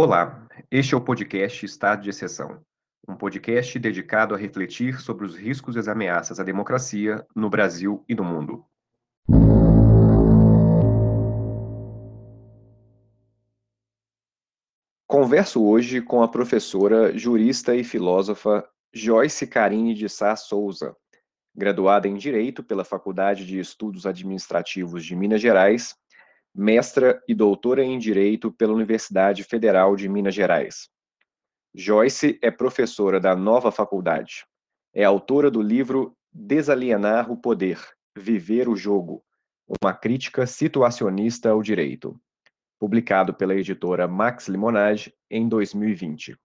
Olá, este é o podcast Estado de Exceção, um podcast dedicado a refletir sobre os riscos e as ameaças à democracia no Brasil e no mundo. Converso hoje com a professora, jurista e filósofa Joyce Carine de Sá Souza, graduada em Direito pela Faculdade de Estudos Administrativos de Minas Gerais, mestra e doutora em Direito pela Universidade Federal de Minas Gerais. Joyce é professora da nova faculdade. É autora do livro Desalienar o Poder, Viver o Jogo, uma crítica situacionista ao direito, publicado pela editora Max Limonage em 2020.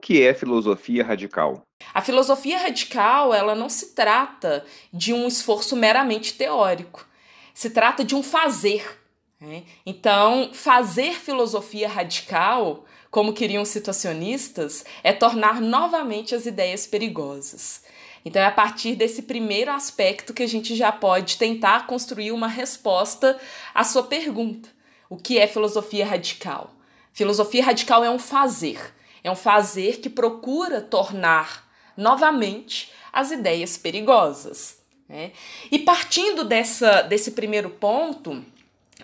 Que é filosofia radical? A filosofia radical, ela não se trata de um esforço meramente teórico. Se trata de um fazer. Né? Então, fazer filosofia radical, como queriam os situacionistas, é tornar novamente as ideias perigosas. Então, é a partir desse primeiro aspecto que a gente já pode tentar construir uma resposta à sua pergunta: o que é filosofia radical? Filosofia radical é um fazer é um fazer que procura tornar novamente as ideias perigosas. Né? E partindo dessa, desse primeiro ponto,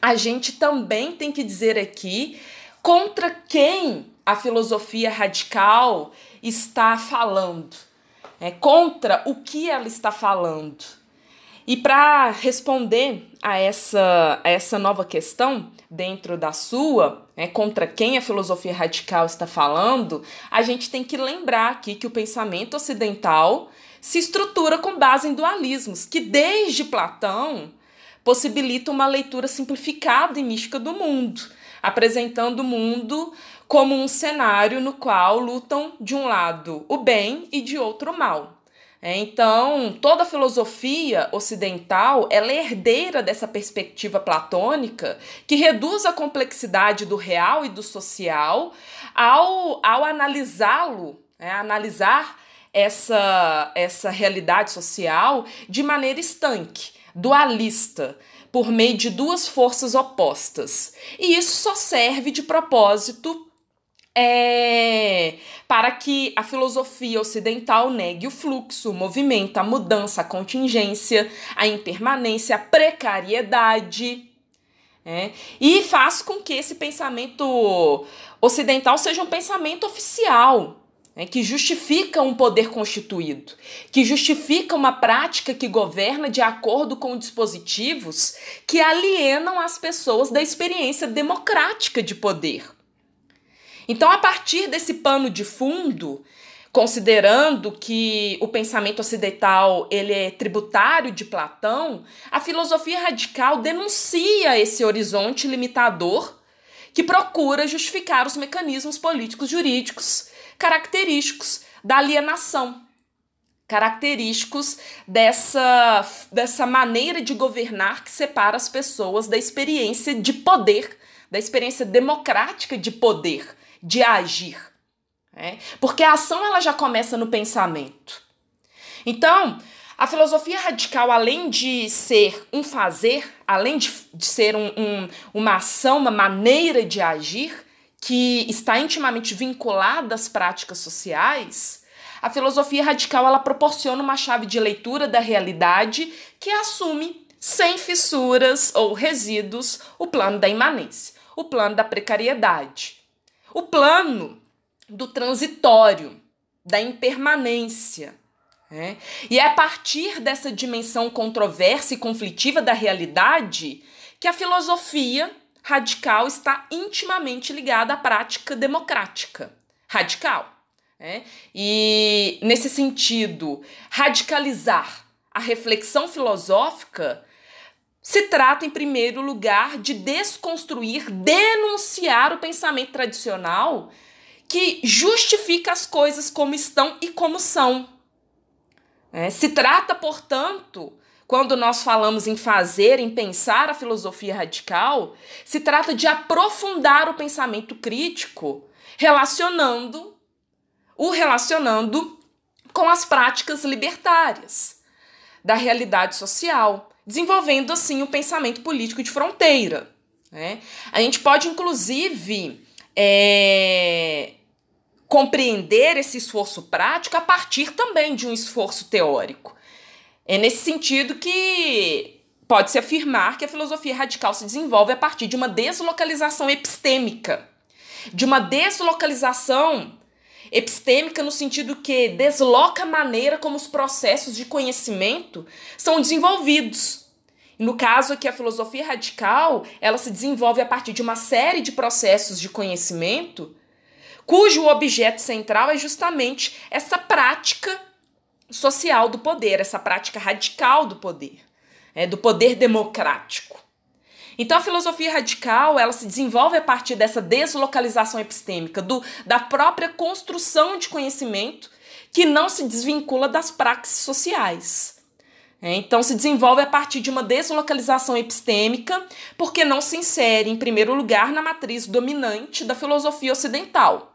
a gente também tem que dizer aqui contra quem a filosofia radical está falando, é, contra o que ela está falando. E para responder a essa, a essa nova questão, dentro da sua, né, contra quem a filosofia radical está falando, a gente tem que lembrar aqui que o pensamento ocidental se estrutura com base em dualismos, que desde Platão possibilita uma leitura simplificada e mística do mundo, apresentando o mundo como um cenário no qual lutam de um lado o bem e de outro o mal. É, então, toda a filosofia ocidental ela é herdeira dessa perspectiva platônica que reduz a complexidade do real e do social ao, ao analisá-lo, é, analisar essa, essa realidade social de maneira estanque, dualista, por meio de duas forças opostas. E isso só serve de propósito é, para que a filosofia ocidental negue o fluxo, o movimento, a mudança, a contingência, a impermanência, a precariedade. É, e faz com que esse pensamento ocidental seja um pensamento oficial, né, que justifica um poder constituído, que justifica uma prática que governa de acordo com dispositivos que alienam as pessoas da experiência democrática de poder. Então, a partir desse pano de fundo, considerando que o pensamento ocidental ele é tributário de Platão, a filosofia radical denuncia esse horizonte limitador que procura justificar os mecanismos políticos jurídicos característicos da alienação, característicos dessa, dessa maneira de governar que separa as pessoas da experiência de poder, da experiência democrática de poder de agir. Né? Porque a ação ela já começa no pensamento. Então, a filosofia radical, além de ser um fazer, além de, de ser um, um, uma ação, uma maneira de agir, que está intimamente vinculada às práticas sociais, a filosofia radical ela proporciona uma chave de leitura da realidade que assume, sem fissuras ou resíduos, o plano da imanência, o plano da precariedade, o plano do transitório, da impermanência. Né? E é a partir dessa dimensão controversa e conflitiva da realidade que a filosofia radical está intimamente ligada à prática democrática radical. Né? E, nesse sentido, radicalizar a reflexão filosófica se trata, em primeiro lugar, de desconstruir, denunciar o pensamento tradicional que justifica as coisas como estão e como são. É, se trata, portanto, quando nós falamos em fazer, em pensar a filosofia radical, se trata de aprofundar o pensamento crítico, relacionando o relacionando com as práticas libertárias da realidade social desenvolvendo assim o pensamento político de fronteira. Né? A gente pode, inclusive, é, compreender esse esforço prático a partir também de um esforço teórico. É nesse sentido que pode-se afirmar que a filosofia radical se desenvolve a partir de uma deslocalização epistêmica, de uma deslocalização epistêmica no sentido que desloca a maneira como os processos de conhecimento são desenvolvidos. No caso aqui, a filosofia radical, ela se desenvolve a partir de uma série de processos de conhecimento cujo objeto central é justamente essa prática social do poder, essa prática radical do poder, é, do poder democrático. Então a filosofia radical ela se desenvolve a partir dessa deslocalização epistêmica, do, da própria construção de conhecimento que não se desvincula das praxes sociais. É, então se desenvolve a partir de uma deslocalização epistêmica, porque não se insere, em primeiro lugar, na matriz dominante da filosofia ocidental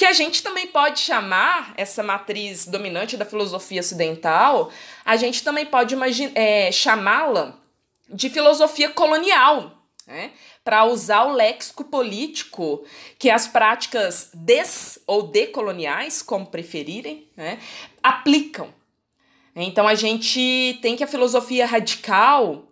que a gente também pode chamar essa matriz dominante da filosofia ocidental, a gente também pode é, chamá-la de filosofia colonial, né? para usar o léxico político que as práticas des ou decoloniais, como preferirem, né? aplicam. Então a gente tem que a filosofia radical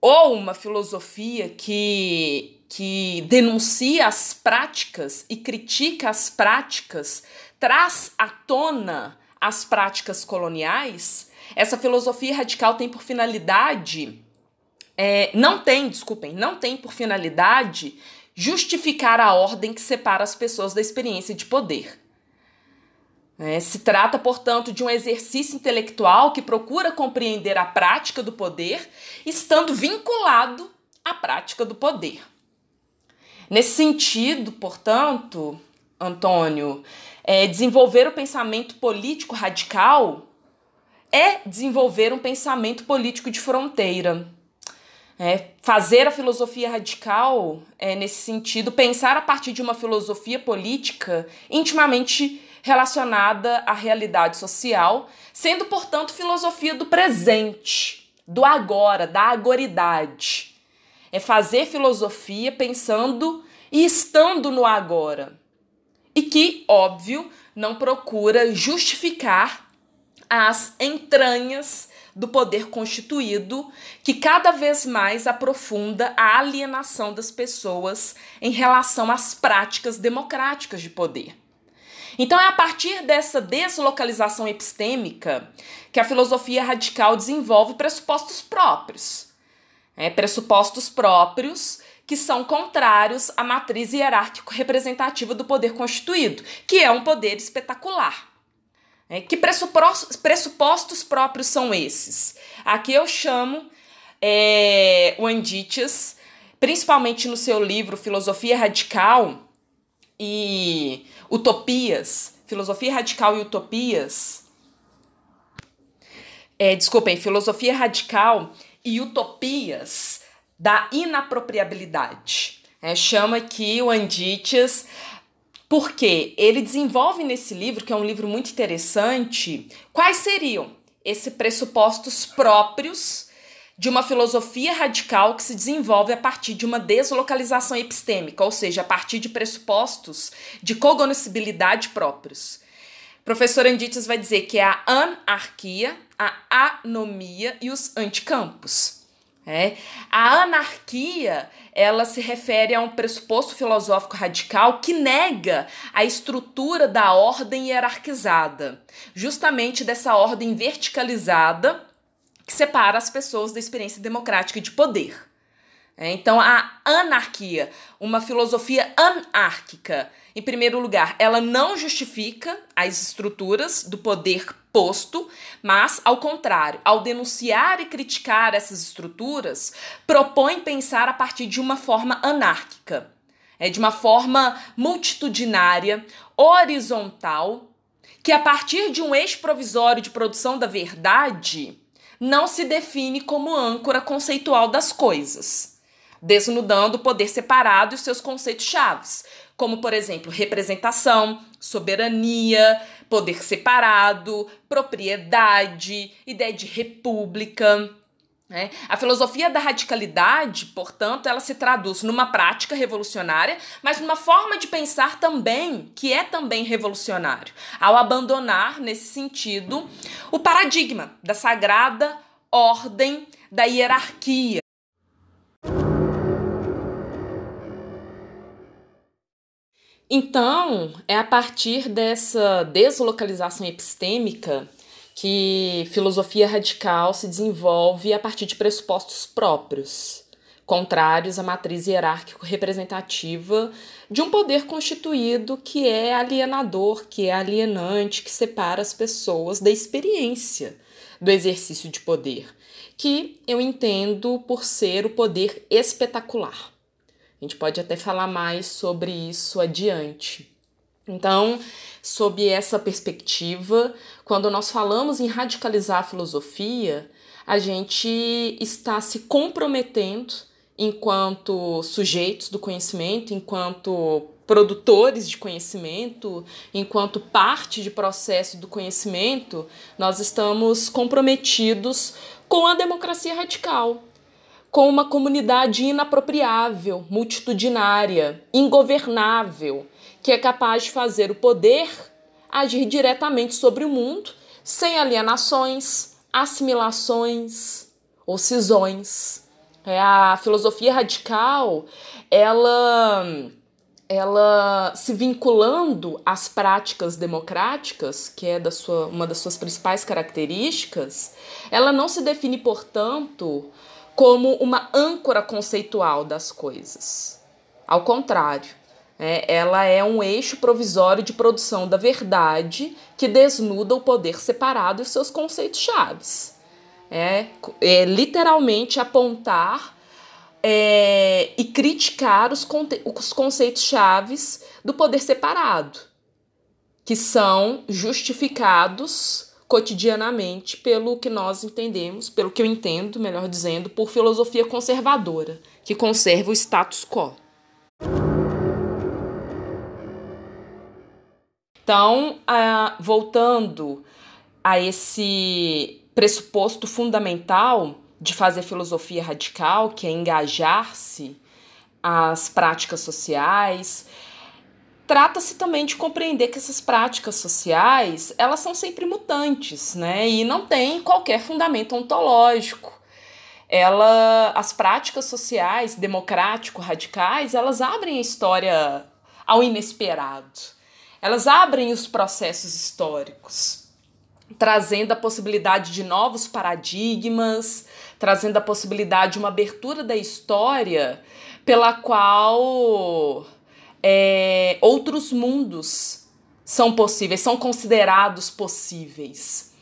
ou uma filosofia que que denuncia as práticas e critica as práticas, traz à tona as práticas coloniais, essa filosofia radical tem por finalidade, é, não tem, desculpem, não tem por finalidade justificar a ordem que separa as pessoas da experiência de poder. É, se trata, portanto, de um exercício intelectual que procura compreender a prática do poder, estando vinculado à prática do poder. Nesse sentido, portanto, Antônio, é, desenvolver o pensamento político radical é desenvolver um pensamento político de fronteira. É, fazer a filosofia radical é, nesse sentido, pensar a partir de uma filosofia política intimamente relacionada à realidade social, sendo, portanto, filosofia do presente, do agora, da agoridade. É fazer filosofia pensando e estando no agora. E que, óbvio, não procura justificar as entranhas do poder constituído, que cada vez mais aprofunda a alienação das pessoas em relação às práticas democráticas de poder. Então é a partir dessa deslocalização epistêmica que a filosofia radical desenvolve pressupostos próprios é, pressupostos próprios que são contrários à matriz hierárquico representativa do poder constituído, que é um poder espetacular. É, que pressupostos, próprios são esses? Aqui eu chamo é, o Anditias, principalmente no seu livro Filosofia Radical e Utopias, Filosofia Radical e Utopias. É, desculpem, Filosofia Radical e utopias da inapropriabilidade. É, chama aqui o Anditias porque ele desenvolve nesse livro, que é um livro muito interessante, quais seriam esses pressupostos próprios de uma filosofia radical que se desenvolve a partir de uma deslocalização epistêmica, ou seja, a partir de pressupostos de cognoscibilidade próprios. Professor Anditias vai dizer que é a anarquia, a anomia e os anticampos. É. A anarquia ela se refere a um pressuposto filosófico radical que nega a estrutura da ordem hierarquizada, justamente dessa ordem verticalizada que separa as pessoas da experiência democrática de poder. É, então, a anarquia, uma filosofia anárquica, em primeiro lugar, ela não justifica as estruturas do poder posto, mas, ao contrário, ao denunciar e criticar essas estruturas, propõe pensar a partir de uma forma anárquica, é de uma forma multitudinária, horizontal, que a partir de um eixo provisório de produção da verdade não se define como âncora conceitual das coisas desnudando o poder separado e seus conceitos chaves, como, por exemplo, representação, soberania, poder separado, propriedade, ideia de república. É. A filosofia da radicalidade, portanto, ela se traduz numa prática revolucionária, mas numa forma de pensar também que é também revolucionário, ao abandonar, nesse sentido, o paradigma da sagrada ordem da hierarquia. Então, é a partir dessa deslocalização epistêmica que filosofia radical se desenvolve a partir de pressupostos próprios, contrários à matriz hierárquico representativa de um poder constituído que é alienador, que é alienante, que separa as pessoas da experiência do exercício de poder, que eu entendo por ser o poder espetacular. A gente pode até falar mais sobre isso adiante. Então, sob essa perspectiva, quando nós falamos em radicalizar a filosofia, a gente está se comprometendo enquanto sujeitos do conhecimento, enquanto produtores de conhecimento, enquanto parte de processo do conhecimento, nós estamos comprometidos com a democracia radical, com uma comunidade inapropriável, multitudinária, ingovernável, que é capaz de fazer o poder agir diretamente sobre o mundo, sem alienações, assimilações ou cisões. É, a filosofia radical, ela ela se vinculando às práticas democráticas, que é da sua, uma das suas principais características, ela não se define, portanto, como uma âncora conceitual das coisas. Ao contrário, é, ela é um eixo provisório de produção da verdade que desnuda o poder separado e seus conceitos chaves. É, é literalmente apontar é, e criticar os, os conceitos chaves do poder separado, que são justificados cotidianamente pelo que nós entendemos, pelo que eu entendo, melhor dizendo, por filosofia conservadora, que conserva o status quo. Então, voltando a esse pressuposto fundamental de fazer filosofia radical, que é engajar-se às práticas sociais, trata-se também de compreender que essas práticas sociais, elas são sempre mutantes, né? E não tem qualquer fundamento ontológico. Ela, as práticas sociais democrático-radicais, elas abrem a história ao inesperado elas abrem os processos históricos, trazendo a possibilidade de novos paradigmas, trazendo a possibilidade de uma abertura da história pela qual é, outros mundos são possíveis, são considerados possíveis.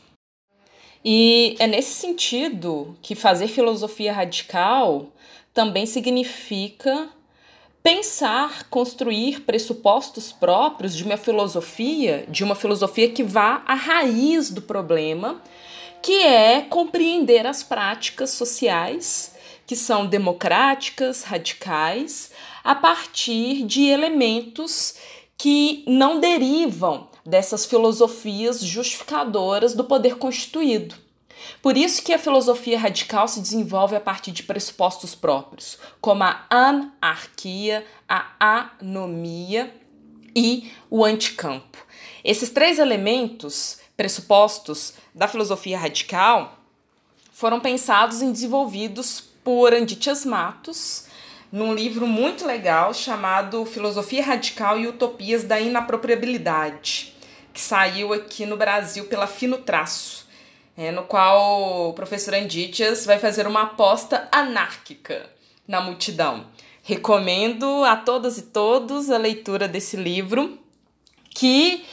E é nesse sentido que fazer filosofia radical também significa pensar, construir pressupostos próprios de uma filosofia, de uma filosofia que vá à raiz do problema, que é compreender as práticas sociais que são democráticas, radicais, a partir de elementos que não derivam dessas filosofias justificadoras do poder constituído. Por isso que a filosofia radical se desenvolve a partir de pressupostos próprios, como a anarquia, a anomia e o anticampo. Esses três elementos pressupostos da filosofia radical foram pensados e desenvolvidos por Anditias Matos num livro muito legal chamado Filosofia Radical e Utopias da Inapropriabilidade, que saiu aqui no Brasil pela Fino Traço é, no qual o professor Anditias vai fazer uma aposta anárquica na multidão. Recomendo a todas e todos a leitura desse livro, que,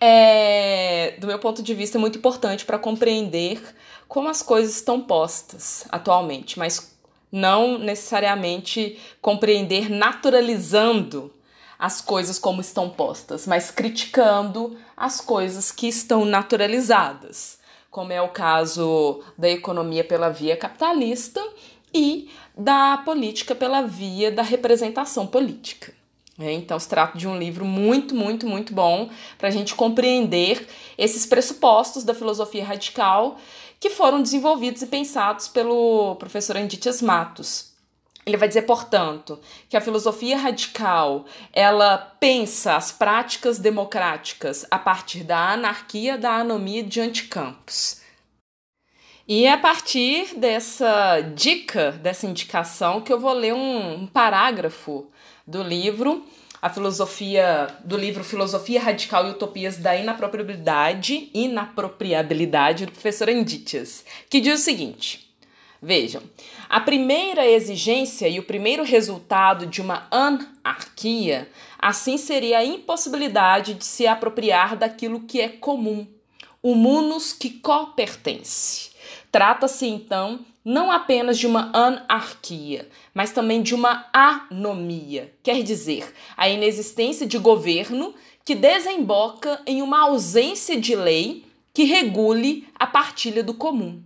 é, do meu ponto de vista, é muito importante para compreender como as coisas estão postas atualmente, mas não necessariamente compreender naturalizando as coisas como estão postas, mas criticando as coisas que estão naturalizadas como é o caso da economia pela via capitalista e da política pela via da representação política. É, então, se trata de um livro muito, muito, muito bom para a gente compreender esses pressupostos da filosofia radical que foram desenvolvidos e pensados pelo professor Anditias Matos. Ele vai dizer, portanto, que a filosofia radical ela pensa as práticas democráticas a partir da anarquia, da anomia de anticampos. E é a partir dessa dica, dessa indicação, que eu vou ler um, um parágrafo do livro, a filosofia do livro Filosofia Radical e Utopias da Inapropriabilidade, Inapropriabilidade do professor Anditias, que diz o seguinte: Vejam, a primeira exigência e o primeiro resultado de uma anarquia, assim seria a impossibilidade de se apropriar daquilo que é comum, o munus que co-pertence. Trata-se então não apenas de uma anarquia, mas também de uma anomia, quer dizer, a inexistência de governo que desemboca em uma ausência de lei que regule a partilha do comum.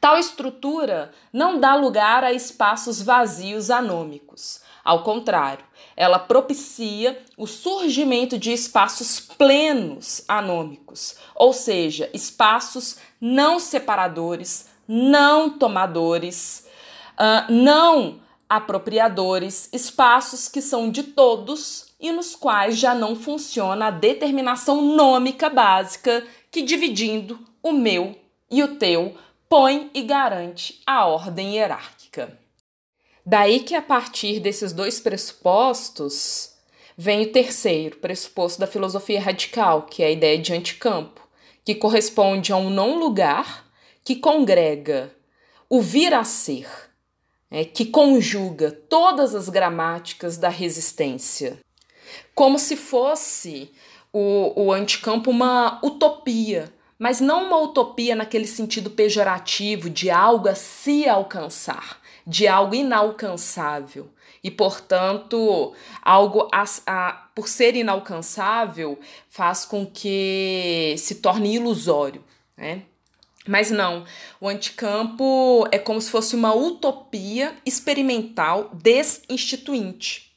Tal estrutura não dá lugar a espaços vazios anômicos. Ao contrário, ela propicia o surgimento de espaços plenos anômicos, ou seja, espaços não separadores, não tomadores, uh, não apropriadores, espaços que são de todos e nos quais já não funciona a determinação nômica básica que, dividindo o meu e o teu, põe e garante a ordem hierárquica. Daí que, a partir desses dois pressupostos, vem o terceiro pressuposto da filosofia radical, que é a ideia de anticampo, que corresponde a um não lugar que congrega o vir a ser, é, que conjuga todas as gramáticas da resistência, como se fosse o, o anticampo uma utopia, mas não uma utopia naquele sentido pejorativo de algo a se alcançar, de algo inalcançável. E, portanto, algo a, a, por ser inalcançável faz com que se torne ilusório. Né? Mas não, o anticampo é como se fosse uma utopia experimental desinstituinte.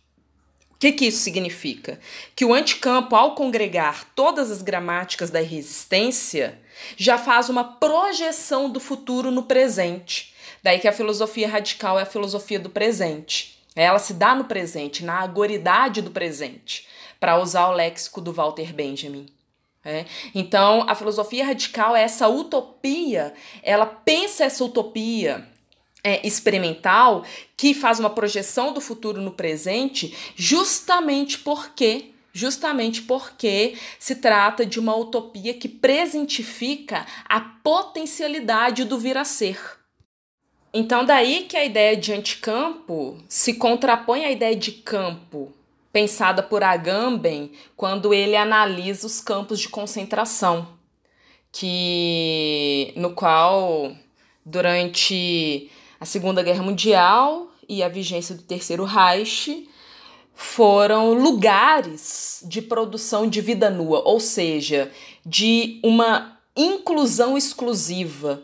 O que, que isso significa? Que o anticampo, ao congregar todas as gramáticas da resistência, já faz uma projeção do futuro no presente. Daí que a filosofia radical é a filosofia do presente. Ela se dá no presente, na agoridade do presente, para usar o léxico do Walter Benjamin. É. Então, a filosofia radical é essa utopia, ela pensa essa utopia é, experimental que faz uma projeção do futuro no presente, justamente porque justamente porque se trata de uma utopia que presentifica a potencialidade do vir a ser. Então, daí que a ideia de anticampo se contrapõe à ideia de campo, pensada por Agamben quando ele analisa os campos de concentração, que no qual durante a Segunda Guerra Mundial e a vigência do Terceiro Reich foram lugares de produção de vida nua, ou seja, de uma inclusão exclusiva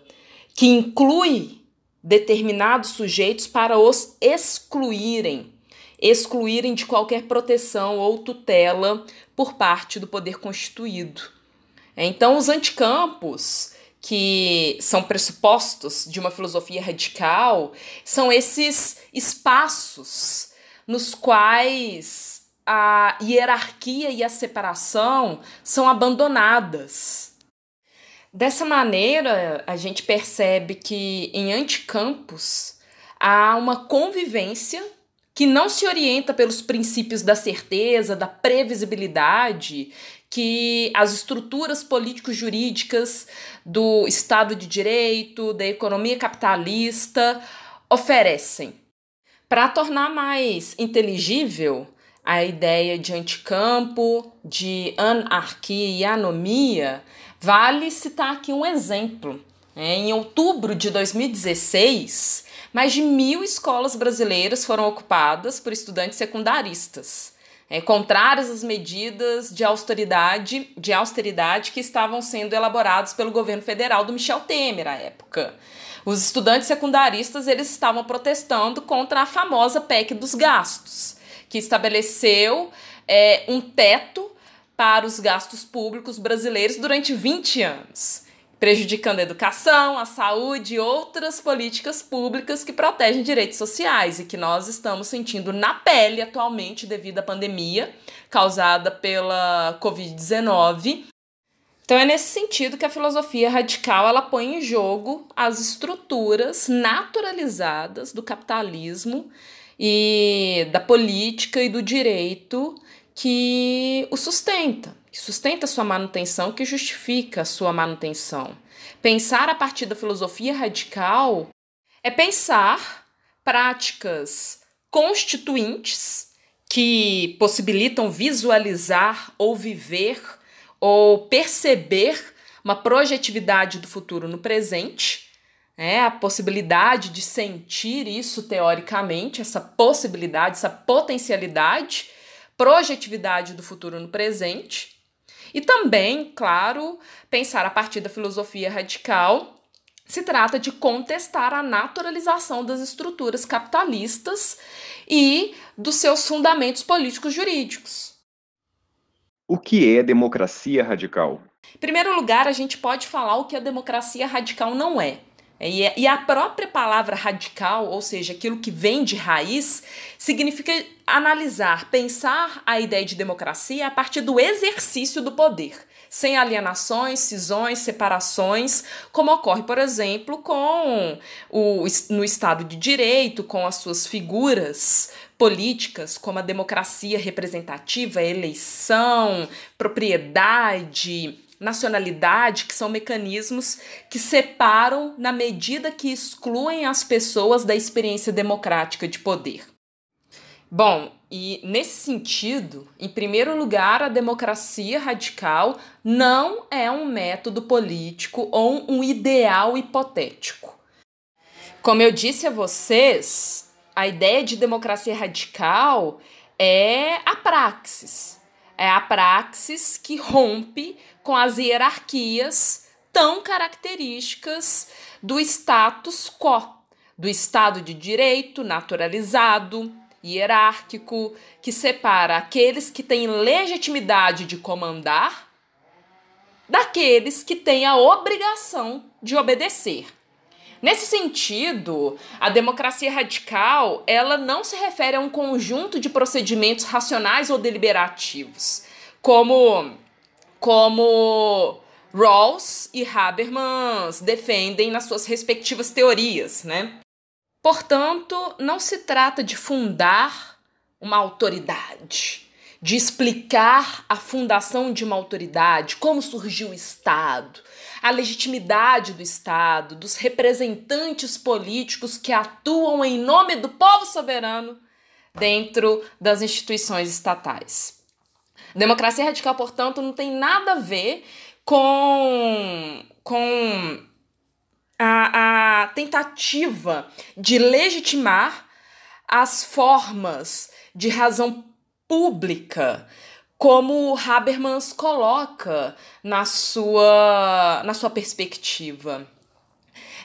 que inclui determinados sujeitos para os excluírem, excluírem de qualquer proteção ou tutela por parte do poder constituído. Então, os anticampos, que são pressupostos de uma filosofia radical, são esses espaços nos quais a hierarquia e a separação são abandonadas. Dessa maneira, a gente percebe que em anticampos há uma convivência que não se orienta pelos princípios da certeza, da previsibilidade que as estruturas político-jurídicas do Estado de Direito, da economia capitalista oferecem. Para tornar mais inteligível a ideia de anticampo, de anarquia e anomia, vale citar aqui um exemplo. Em outubro de 2016, mais de mil escolas brasileiras foram ocupadas por estudantes secundaristas, é, contrárias às medidas de austeridade, de austeridade que estavam sendo elaboradas pelo governo federal do Michel Temer à época. Os estudantes secundaristas eles estavam protestando contra a famosa PEC dos gastos, que estabeleceu é, um teto para os gastos públicos brasileiros durante 20 anos. Prejudicando a educação, a saúde e outras políticas públicas que protegem direitos sociais e que nós estamos sentindo na pele atualmente devido à pandemia causada pela Covid-19. Então é nesse sentido que a filosofia radical ela põe em jogo as estruturas naturalizadas do capitalismo e da política e do direito que o sustenta que sustenta sua manutenção, que justifica sua manutenção. Pensar a partir da filosofia radical é pensar práticas constituintes que possibilitam visualizar ou viver ou perceber uma projetividade do futuro no presente, é a possibilidade de sentir isso teoricamente, essa possibilidade, essa potencialidade, projetividade do futuro no presente, e também, claro, pensar a partir da filosofia radical se trata de contestar a naturalização das estruturas capitalistas e dos seus fundamentos políticos jurídicos. O que é democracia radical? Em primeiro lugar, a gente pode falar o que a democracia radical não é. É, e a própria palavra radical, ou seja, aquilo que vem de raiz, significa analisar, pensar a ideia de democracia a partir do exercício do poder, sem alienações, cisões, separações, como ocorre, por exemplo, com o, no Estado de Direito, com as suas figuras políticas, como a democracia representativa, eleição, propriedade, nacionalidade, que são mecanismos que separam na medida que excluem as pessoas da experiência democrática de poder. Bom, e nesse sentido, em primeiro lugar, a democracia radical não é um método político ou um ideal hipotético. Como eu disse a vocês, a ideia de democracia radical é a praxis. É a praxis que rompe com as hierarquias tão características do status quo, do Estado de Direito naturalizado, hierárquico, que separa aqueles que têm legitimidade de comandar daqueles que têm a obrigação de obedecer. Nesse sentido, a democracia radical, ela não se refere a um conjunto de procedimentos racionais ou deliberativos, como como Rawls e Habermas defendem nas suas respectivas teorias, né? Portanto, não se trata de fundar uma autoridade, de explicar a fundação de uma autoridade, como surgiu o Estado, a legitimidade do Estado, dos representantes políticos que atuam em nome do povo soberano dentro das instituições estatais. Democracia radical, portanto, não tem nada a ver com, com a, a tentativa de legitimar as formas de razão pública como Habermas coloca na sua, na sua perspectiva.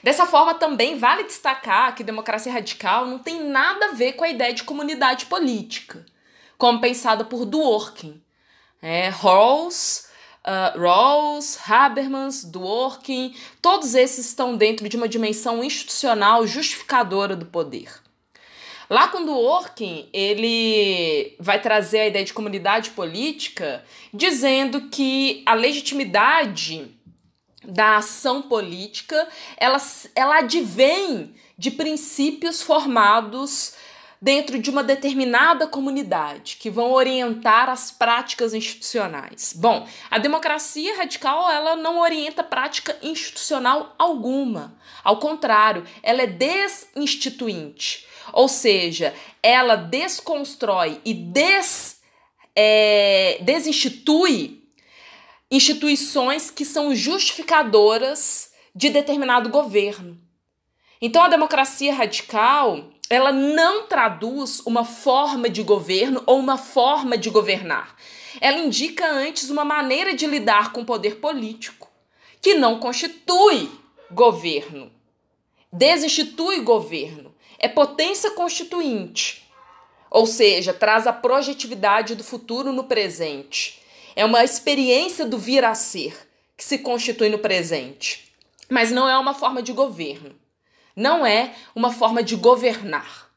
Dessa forma, também vale destacar que democracia radical não tem nada a ver com a ideia de comunidade política, como pensada por Dworkin, é, Rawls, uh, Rawls, Habermas, Dworkin, todos esses estão dentro de uma dimensão institucional justificadora do poder. Lá com Dworkin, ele vai trazer a ideia de comunidade política, dizendo que a legitimidade da ação política, ela, ela advém de princípios formados dentro de uma determinada comunidade, que vão orientar as práticas institucionais. Bom, a democracia radical ela não orienta prática institucional alguma. Ao contrário, ela é desinstituinte. Ou seja, ela desconstrói e des, é, desinstitui instituições que são justificadoras de determinado governo. Então, a democracia radical ela não traduz uma forma de governo ou uma forma de governar. Ela indica antes uma maneira de lidar com o poder político, que não constitui governo, desinstitui governo, é potência constituinte, ou seja, traz a projetividade do futuro no presente. É uma experiência do vir a ser, que se constitui no presente, mas não é uma forma de governo. Não é uma forma de governar.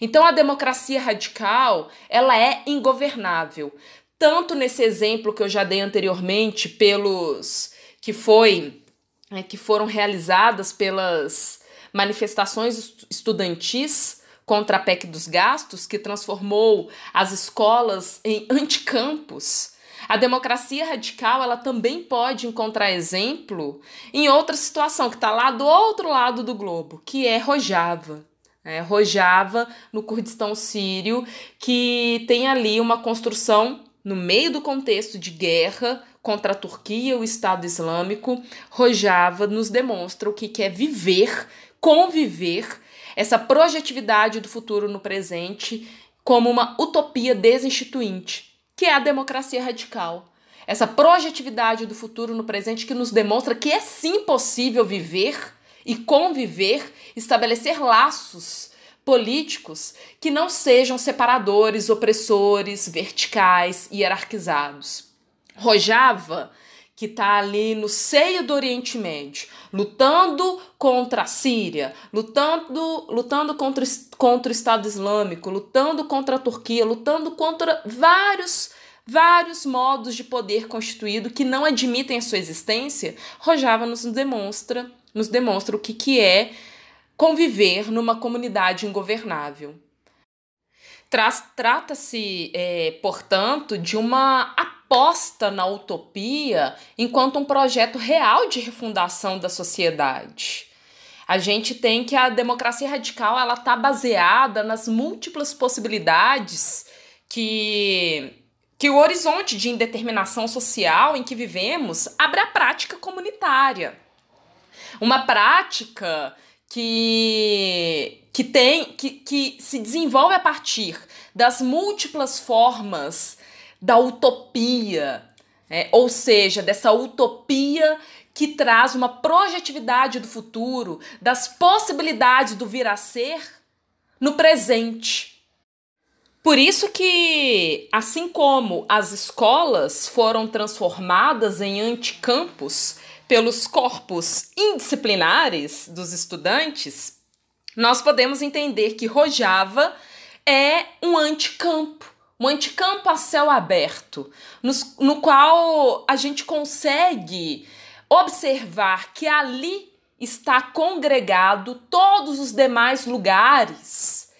Então a democracia radical, ela é ingovernável, tanto nesse exemplo que eu já dei anteriormente pelos que foi é, que foram realizadas pelas manifestações estudantis contra a PEC dos gastos, que transformou as escolas em anticampos. A democracia radical ela também pode encontrar exemplo em outra situação que está lá do outro lado do globo, que é Rojava. É, Rojava, no Kurdistão sírio, que tem ali uma construção no meio do contexto de guerra contra a Turquia e o Estado Islâmico. Rojava nos demonstra o que é viver, conviver, essa projetividade do futuro no presente como uma utopia desinstituinte, que é a democracia radical. Essa projetividade do futuro no presente que nos demonstra que é sim possível viver e conviver, estabelecer laços políticos que não sejam separadores, opressores, verticais, hierarquizados. Rojava, que está ali no seio do Oriente Médio, lutando contra a Síria, lutando, lutando contra, contra o Estado Islâmico, lutando contra a Turquia, lutando contra vários vários modos de poder constituído que não admitem a sua existência, Rojava nos demonstra nos demonstra o que, que é conviver numa comunidade ingovernável. Trata-se, é, portanto, de uma aposta na utopia enquanto um projeto real de refundação da sociedade. A gente tem que a democracia radical ela está baseada nas múltiplas possibilidades que que o horizonte de indeterminação social em que vivemos abre a prática comunitária. Uma prática que, que tem que, que se desenvolve a partir das múltiplas formas da utopia, é, ou seja, dessa utopia que traz uma projetividade do futuro, das possibilidades do vir a ser no presente. Por isso que, assim como as escolas foram transformadas em anticampos pelos corpos indisciplinares dos estudantes, nós podemos entender que Rojava é um anticampo, um anticampo a céu aberto, no, qual a gente consegue observar que ali está congregado todos os demais lugares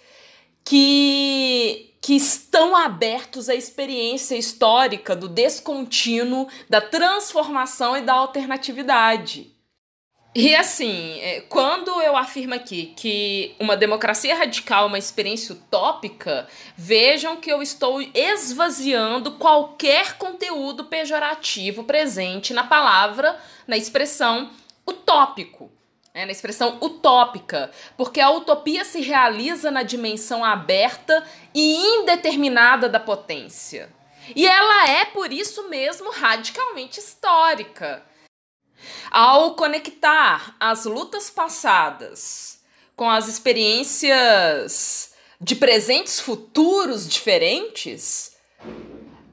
que que estão abertos à experiência histórica do descontínuo, da transformação e da alternatividade. E assim, é, quando eu afirmo aqui que uma democracia radical é uma experiência utópica, vejam que eu estou esvaziando qualquer conteúdo pejorativo presente na palavra, na expressão utópico né, na expressão utópica, porque a utopia se realiza na dimensão aberta e indeterminada da potência. E ela é, por isso mesmo, radicalmente histórica. Ao conectar as lutas passadas com as experiências de presentes futuros diferentes,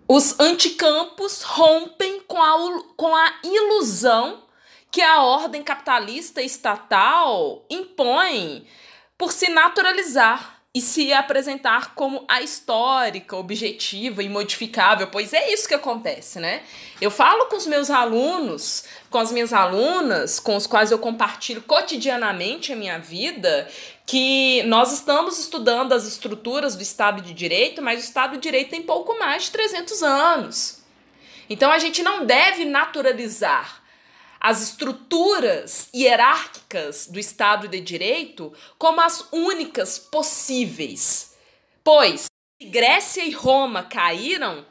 os anticampos rompem com a, com a ilusão que a ordem capitalista estatal impõe por se naturalizar e se apresentar como a histórica, objetiva e modificável, pois é isso que acontece, né? Eu falo com os meus alunos, com as minhas alunas, com os quais eu compartilho cotidianamente a minha vida, que nós estamos estudando as estruturas do Estado de Direito, mas o Estado de Direito tem pouco mais de 300 anos. Então a gente não deve naturalizar as estruturas hierárquicas do Estado de Direito como as únicas possíveis. Pois, se Grécia e Roma caíram,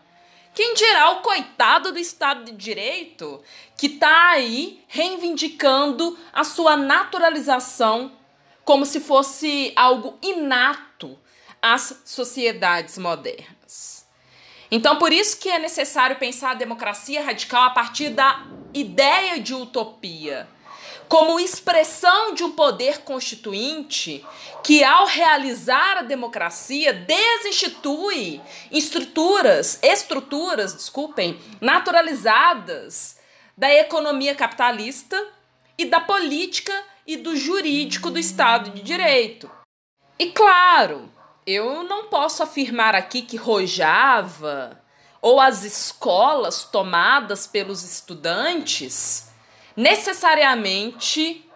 quem dirá o coitado do Estado de Direito que está aí reivindicando a sua naturalização como se fosse algo inato às sociedades modernas. Então, por isso que é necessário pensar a democracia radical a partir da ideia de utopia, como expressão de um poder constituinte que, ao realizar a democracia, desinstitui estruturas, estruturas, desculpem, naturalizadas da economia capitalista e da política e do jurídico do Estado de Direito. E claro, eu não posso afirmar aqui que Rojava ou as escolas tomadas pelos estudantes necessariamente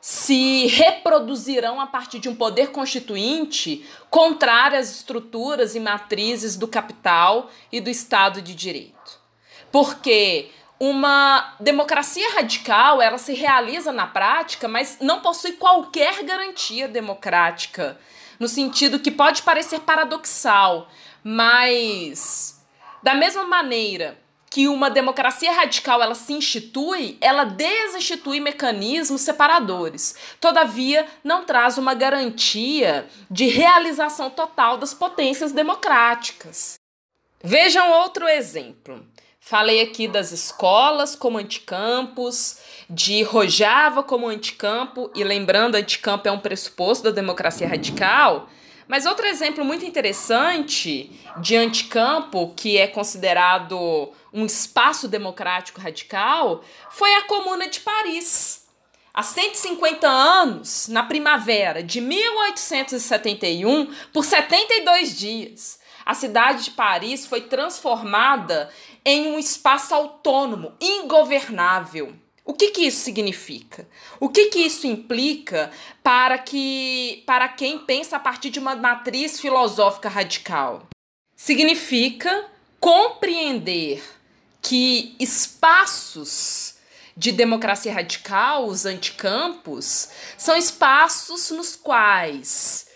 se reproduzirão a partir de um poder constituinte contrário às estruturas e matrizes do capital e do Estado de Direito. Porque uma democracia radical, ela se realiza na prática, mas não possui qualquer garantia democrática, no sentido que pode parecer paradoxal, mas da mesma maneira que uma democracia radical ela se institui, ela desinstitui mecanismos separadores. Todavia, não traz uma garantia de realização total das potências democráticas. Vejam outro exemplo. Falei aqui das escolas como anticampos, de Rojava como anticampo, e lembrando, anticampo é um pressuposto da democracia radical. Mas outro exemplo muito interessante de anticampo, que é considerado um espaço democrático radical, foi a Comuna de Paris. Há 150 anos, na primavera de 1871, por 72 dias, a cidade de Paris foi transformada em um espaço autônomo, ingovernável. O que, que isso significa? O que, que isso implica para que para quem pensa a partir de uma matriz filosófica radical? Significa compreender que espaços de democracia radical, os anticampos, são espaços nos quais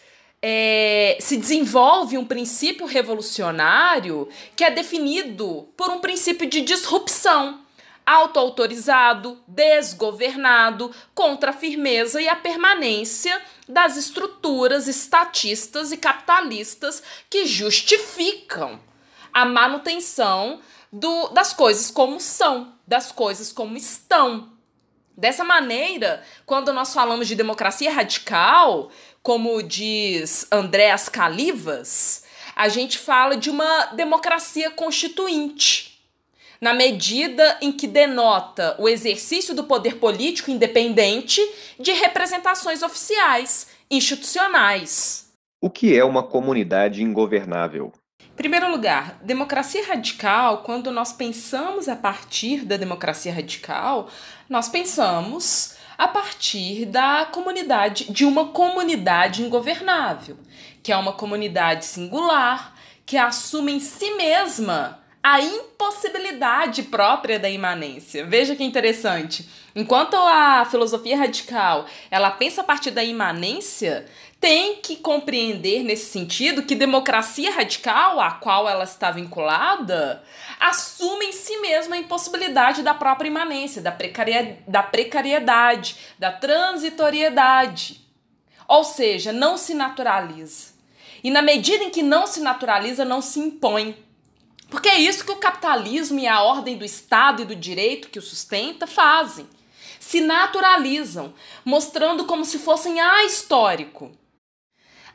é, se desenvolve um princípio revolucionário que é definido por um princípio de disrupção autoautorizado, desgovernado, contra a firmeza e a permanência das estruturas estatistas e capitalistas que justificam a manutenção do, das coisas como são, das coisas como estão. Dessa maneira, quando nós falamos de democracia radical, como diz Andréas Calivas, a gente fala de uma democracia constituinte na medida em que denota o exercício do poder político independente de representações oficiais, institucionais. O que é uma comunidade ingovernável? Primeiro lugar, democracia radical, quando nós pensamos a partir da democracia radical, nós pensamos a partir da comunidade, de uma comunidade ingovernável, que é uma comunidade singular, que assume em si mesma a impossibilidade própria da imanência. Veja que interessante. Enquanto a filosofia radical, ela pensa a partir da imanência, tem que compreender nesse sentido que democracia radical, a qual ela está vinculada, assume em si mesma a impossibilidade da própria imanência, da, precaria, da precariedade, da transitoriedade. Ou seja, não se naturaliza. E na medida em que não se naturaliza, não se impõe. Porque é isso que o capitalismo e a ordem do Estado e do direito que o sustenta fazem. Se naturalizam, mostrando como se fossem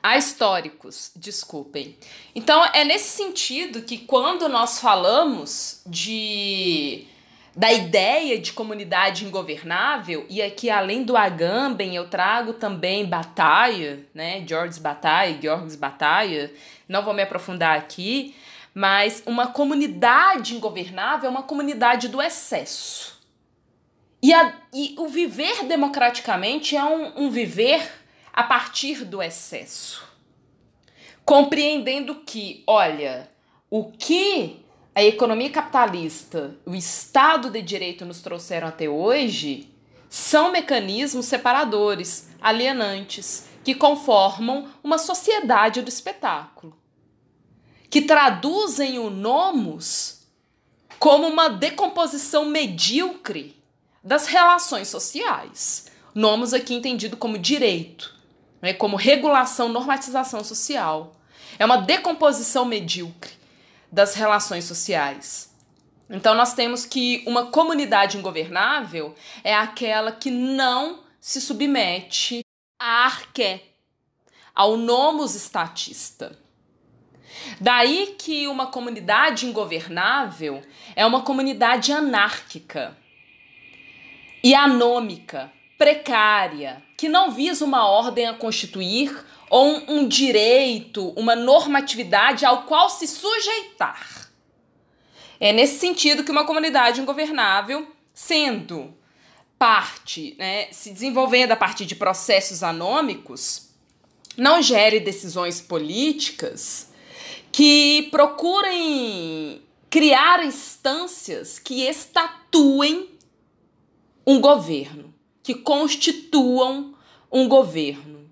ahistórico. Ahistóricos, desculpem. Então é nesse sentido que quando nós falamos de da ideia de comunidade ingovernável, e aqui além do Agamben eu trago também Bataille, né, Georges Bataille, Georges Bataille, não vou me aprofundar aqui, mas uma comunidade ingovernável é uma comunidade do excesso. E, a, e o viver democraticamente é um, um viver a partir do excesso. Compreendendo que, olha, o que a economia capitalista, o Estado de Direito nos trouxeram até hoje são mecanismos separadores, alienantes, que conformam uma sociedade do espetáculo que traduzem o nomos como uma decomposição medíocre das relações sociais. Nomos aqui entendido como direito, né, como regulação, normatização social. É uma decomposição medíocre das relações sociais. Então nós temos que uma comunidade ingovernável é aquela que não se submete à arqué, ao nomos estatista. Daí que uma comunidade ingovernável é uma comunidade anárquica. e anômica, precária, que não visa uma ordem a constituir ou um, um direito, uma normatividade ao qual se sujeitar. É nesse sentido que uma comunidade ingovernável, sendo parte, né, se desenvolvendo a partir de processos anômicos, não gere decisões políticas que procurem criar instâncias que estatuem um governo, que constituam um governo.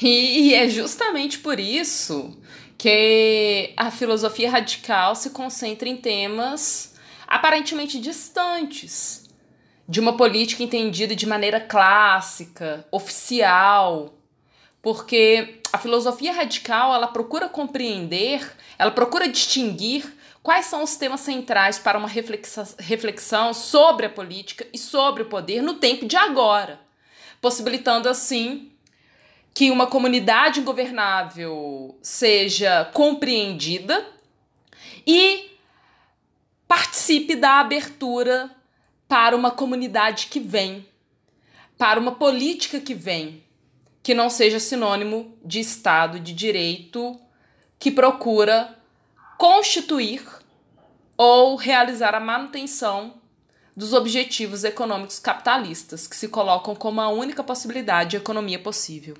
E, é justamente por isso que a filosofia radical se concentra em temas aparentemente distantes de uma política entendida de maneira clássica, oficial, porque a filosofia radical ela procura compreender, ela procura distinguir quais são os temas centrais para uma reflexão sobre a política e sobre o poder no tempo de agora, possibilitando assim que uma comunidade ingovernável seja compreendida e participe da abertura para uma comunidade que vem, para uma política que vem, que não seja sinônimo de Estado de Direito que procura constituir ou realizar a manutenção dos objetivos econômicos capitalistas, que se colocam como a única possibilidade de economia possível.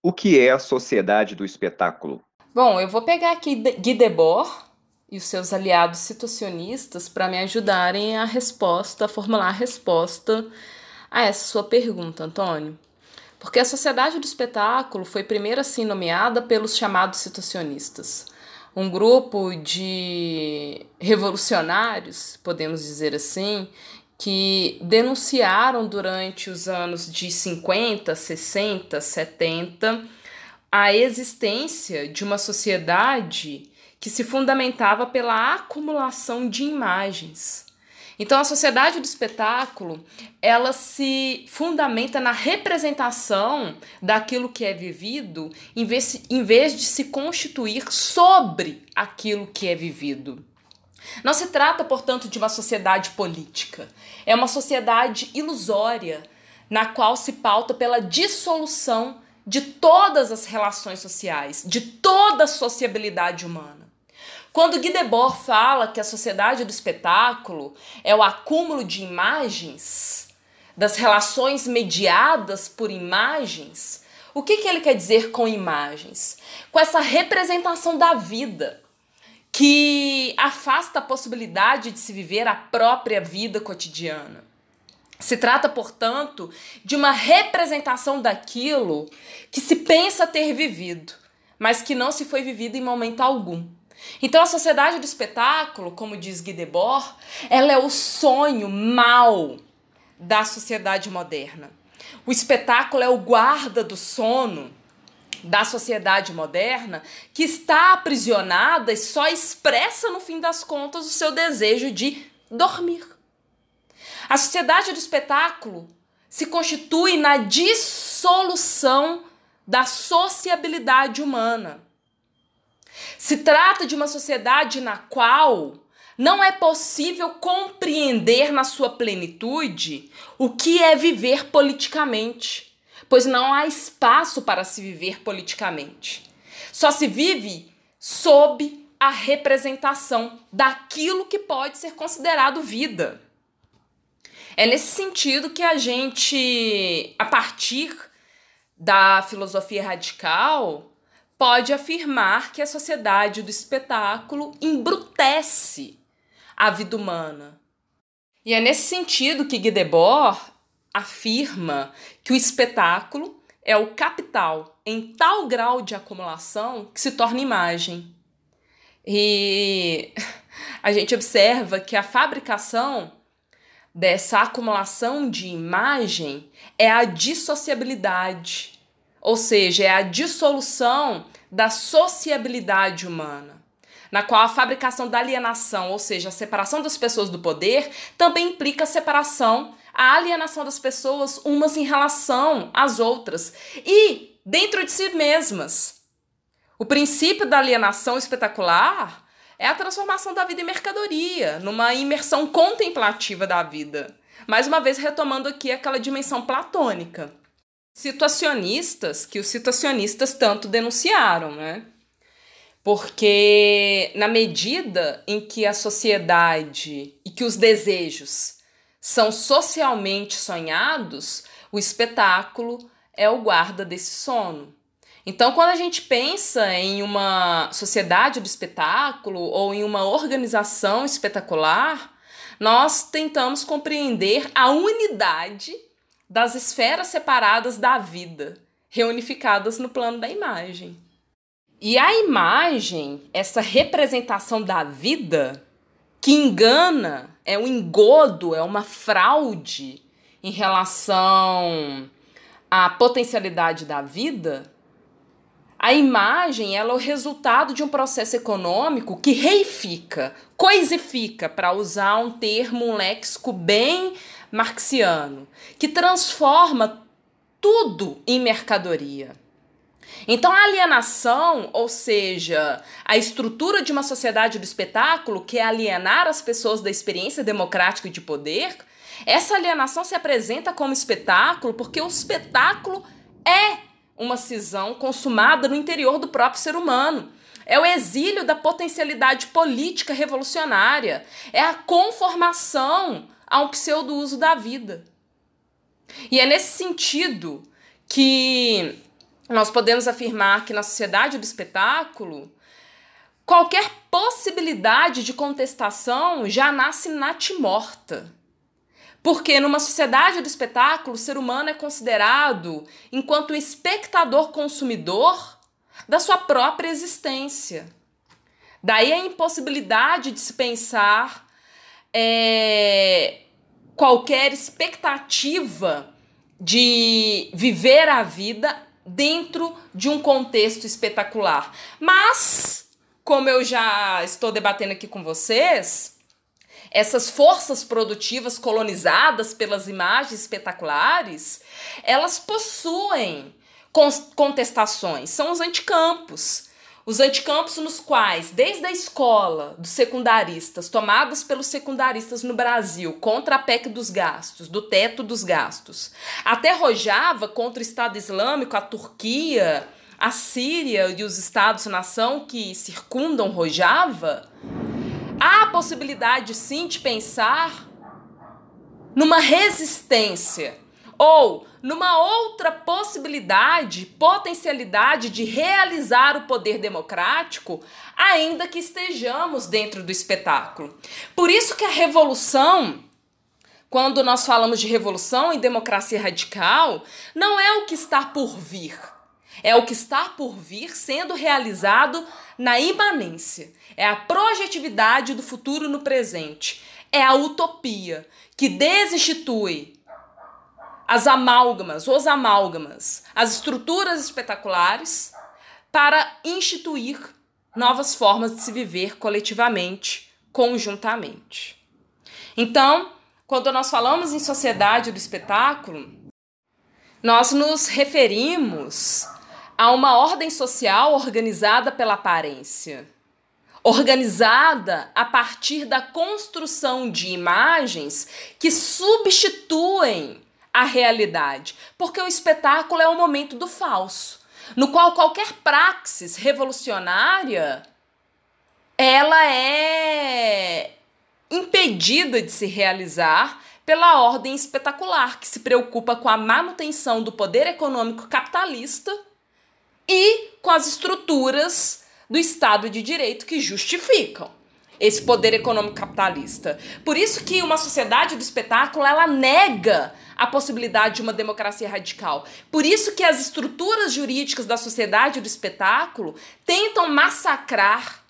O que é a sociedade do espetáculo? Bom, eu vou pegar aqui Guy Debord e os seus aliados situacionistas para me ajudarem a resposta, a formular a resposta a essa sua pergunta, Antônio. Porque a sociedade do espetáculo foi primeiro assim nomeada pelos chamados situacionistas, um grupo de revolucionários, podemos dizer assim, que denunciaram durante os anos de 50, 60, 70 a existência de uma sociedade que se fundamentava pela acumulação de imagens. Então a sociedade do espetáculo, ela se fundamenta na representação daquilo que é vivido, em vez, em vez de se constituir sobre aquilo que é vivido. Não se trata, portanto, de uma sociedade política. É uma sociedade ilusória, na qual se pauta pela dissolução de todas as relações sociais, de toda a sociabilidade humana. Quando Guy Debord fala que a sociedade do espetáculo é o acúmulo de imagens, das relações mediadas por imagens, o que, que ele quer dizer com imagens? Com essa representação da vida, que afasta a possibilidade de se viver a própria vida cotidiana. Se trata, portanto, de uma representação daquilo que se pensa ter vivido, mas que não se foi vivido em momento algum. Então, a sociedade do espetáculo, como diz Guy Debord, ela é o sonho mal da sociedade moderna. O espetáculo é o guarda do sono da sociedade moderna que está aprisionada e só expressa, no fim das contas, o seu desejo de dormir. A sociedade do espetáculo se constitui na dissolução da sociabilidade humana. Se trata de uma sociedade na qual não é possível compreender na sua plenitude o que é viver politicamente pois não há espaço para se viver politicamente. Só se vive sob a representação daquilo que pode ser considerado vida. É nesse sentido que a gente, a partir da filosofia radical, pode afirmar que a sociedade do espetáculo embrutece a vida humana. E é nesse sentido que Guy Debord afirma que o espetáculo é o capital em tal grau de acumulação que se torna imagem. E a gente observa que a fabricação dessa acumulação de imagem é a dissociabilidade, ou seja, é a dissolução da sociabilidade humana, na qual a fabricação da alienação, ou seja, a separação das pessoas do poder, também implica a separação a alienação das pessoas umas em relação às outras e dentro de si mesmas. O princípio da alienação espetacular é a transformação da vida em mercadoria, numa imersão contemplativa da vida. Mais uma vez retomando aqui aquela dimensão platônica. Situacionistas, que os situacionistas tanto denunciaram, né? Porque na medida em que a sociedade e que os desejos são socialmente sonhados, o espetáculo é o guarda desse sono. Então, quando a gente pensa em uma sociedade do espetáculo ou em uma organização espetacular, nós tentamos compreender a unidade das esferas separadas da vida, reunificadas no plano da imagem. E a imagem, essa representação da vida, que engana, é um engodo, é uma fraude em relação à potencialidade da vida, a imagem ela é o resultado de um processo econômico que reifica, coisifica, para usar um termo, um léxico bem marxiano, que transforma tudo em mercadoria. Então, a alienação, ou seja, a estrutura de uma sociedade do espetáculo, que é alienar as pessoas da experiência democrática e de poder, essa alienação se apresenta como espetáculo porque o espetáculo é uma cisão consumada no interior do próprio ser humano. É o exílio da potencialidade política revolucionária. É a conformação a um pseudo-uso da vida. E é nesse sentido que nós podemos afirmar que na sociedade do espetáculo, qualquer possibilidade de contestação já nasce natimorta. Porque numa sociedade do espetáculo, o ser humano é considerado enquanto espectador consumidor da sua própria existência. Daí a impossibilidade de se pensar é, qualquer expectativa de viver a vida dentro de um contexto espetacular. Mas, como eu já estou debatendo aqui com vocês, essas forças produtivas colonizadas pelas imagens espetaculares, elas possuem contestações, são os anticampos. Os anticampos nos quais, desde a escola dos secundaristas, tomadas pelos secundaristas no Brasil contra a PEC dos gastos, do teto dos gastos, até Rojava contra o Estado Islâmico, a Turquia, a Síria e os Estados-nação que circundam Rojava, Há a possibilidade, sim, de pensar numa resistência ou numa outra possibilidade, potencialidade de realizar o poder democrático, ainda que estejamos dentro do espetáculo. Por isso que a revolução, quando nós falamos de revolução e democracia radical, não é o que está por vir. É o que está por vir sendo realizado na imanência. É a projetividade do futuro no presente. É a utopia que desinstitui as amálgamas, os amálgamas, as estruturas espetaculares para instituir novas formas de se viver coletivamente, conjuntamente. Então, quando nós falamos em sociedade do espetáculo, nós nos referimos a uma ordem social organizada pela aparência, organizada a partir da construção de imagens que substituem a realidade, porque o espetáculo é o momento do falso, no qual qualquer praxis revolucionária ela é impedida de se realizar pela ordem espetacular, que se preocupa com a manutenção do poder econômico capitalista e com as estruturas do Estado de Direito que justificam esse poder econômico capitalista. Por isso que uma sociedade do espetáculo ela nega a possibilidade de uma democracia radical. Por isso que as estruturas jurídicas da sociedade do espetáculo tentam massacrar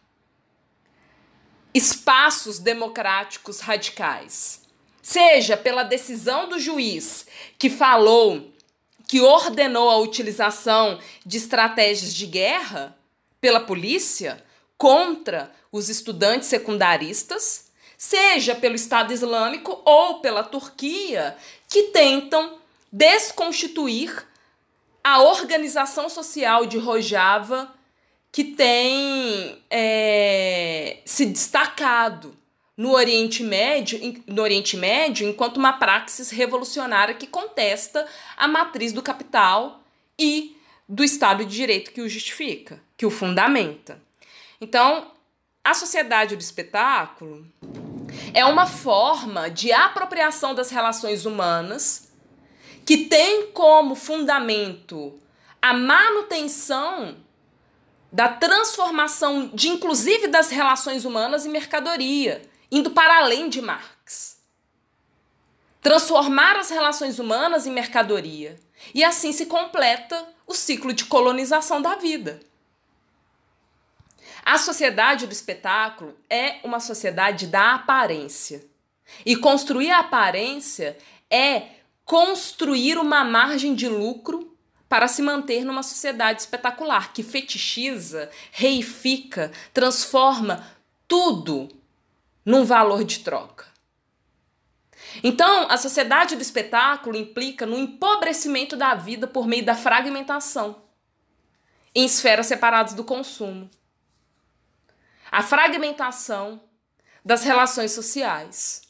espaços democráticos radicais. Seja pela decisão do juiz que falou que ordenou a utilização de estratégias de guerra pela polícia contra os estudantes secundaristas, seja pelo Estado Islâmico ou pela Turquia, que tentam desconstituir a organização social de Rojava que tem é, se destacado no Oriente Médio, no Oriente Médio, enquanto uma praxis revolucionária que contesta a matriz do capital e do Estado de Direito que o justifica, que o fundamenta. Então, a sociedade do espetáculo é uma forma de apropriação das relações humanas que tem como fundamento a manutenção da transformação de inclusive das relações humanas em mercadoria, indo para além de Marx. Transformar as relações humanas em mercadoria. E assim se completa o ciclo de colonização da vida. A sociedade do espetáculo é uma sociedade da aparência. E construir a aparência é construir uma margem de lucro para se manter numa sociedade espetacular que fetichiza, reifica, transforma tudo num valor de troca. Então, a sociedade do espetáculo implica no empobrecimento da vida por meio da fragmentação em esferas separadas do consumo a fragmentação das relações sociais,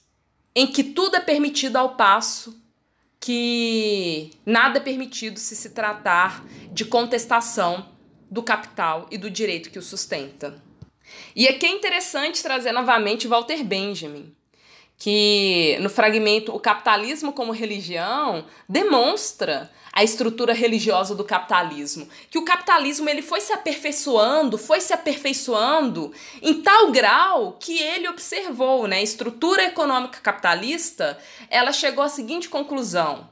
em que tudo é permitido ao passo que nada é permitido se se tratar de contestação do capital e do direito que o sustenta. E aqui é interessante trazer novamente Walter Benjamin, que no fragmento O Capitalismo como Religião demonstra a estrutura religiosa do capitalismo, que o capitalismo ele foi se aperfeiçoando, foi se aperfeiçoando em tal grau que ele observou, né, a estrutura econômica capitalista, ela chegou à seguinte conclusão: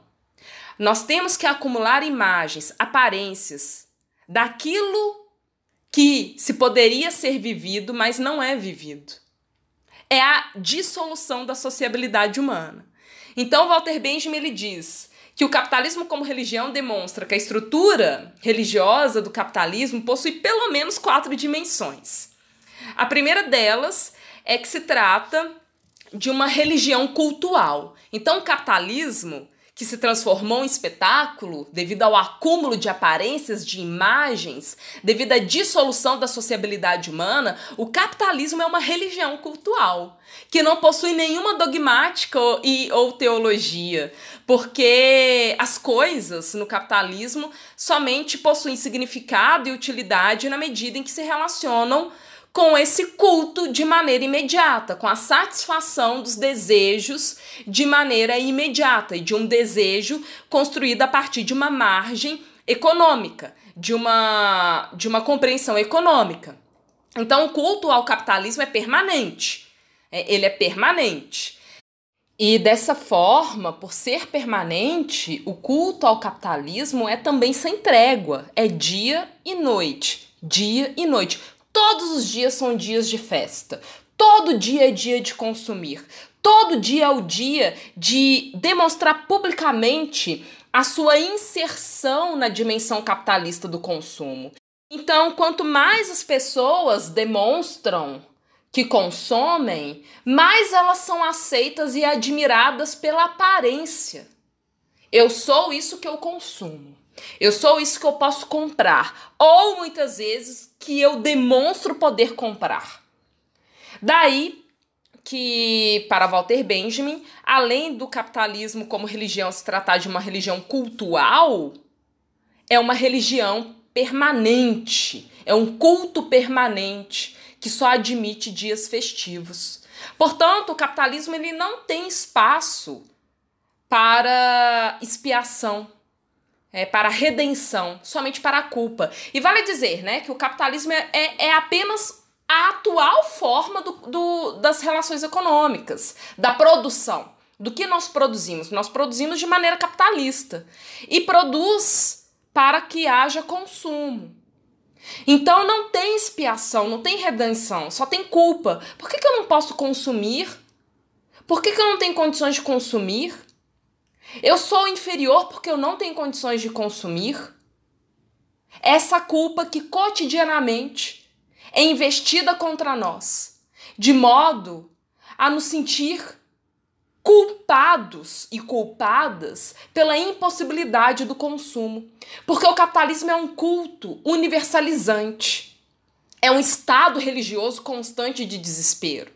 nós temos que acumular imagens, aparências daquilo que se poderia ser vivido, mas não é vivido. É a dissolução da sociabilidade humana. Então, Walter Benjamin ele diz: que o capitalismo como religião demonstra que a estrutura religiosa do capitalismo possui pelo menos quatro dimensões. A primeira delas é que se trata de uma religião cultual. Então, o capitalismo que se transformou em espetáculo devido ao acúmulo de aparências, de imagens, devido à dissolução da sociabilidade humana, o capitalismo é uma religião cultural que não possui nenhuma dogmática ou, e, ou teologia, porque as coisas no capitalismo somente possuem significado e utilidade na medida em que se relacionam com esse culto de maneira imediata, com a satisfação dos desejos de maneira imediata e de um desejo construído a partir de uma margem econômica, de uma, de uma compreensão econômica. Então, o culto ao capitalismo é permanente. É, ele é permanente. E dessa forma, por ser permanente, o culto ao capitalismo é também sem trégua, é dia e noite, dia e noite. Todos os dias são dias de festa. Todo dia é dia de consumir. Todo dia é o dia de demonstrar publicamente a sua inserção na dimensão capitalista do consumo. Então, quanto mais as pessoas demonstram que consomem, mais elas são aceitas e admiradas pela aparência. Eu sou isso que eu consumo. Eu sou isso que eu posso comprar. Ou muitas vezes que eu demonstro poder comprar. Daí que, para Walter Benjamin, além do capitalismo como religião se tratar de uma religião cultural, é uma religião permanente, é um culto permanente que só admite dias festivos. Portanto, o capitalismo ele não tem espaço para expiação é, para a redenção, somente para a culpa. E vale dizer né, que o capitalismo é, é, é apenas a atual forma do, do, das relações econômicas, da produção. Do que nós produzimos? Nós produzimos de maneira capitalista e produz para que haja consumo. Então não tem expiação, não tem redenção, só tem culpa. Por que, que eu não posso consumir? Por que, que eu não tenho condições de consumir? Eu sou inferior porque eu não tenho condições de consumir? Essa culpa que cotidianamente é investida contra nós, de modo a nos sentir culpados e culpadas pela impossibilidade do consumo. Porque o capitalismo é um culto universalizante. É um estado religioso constante de desespero.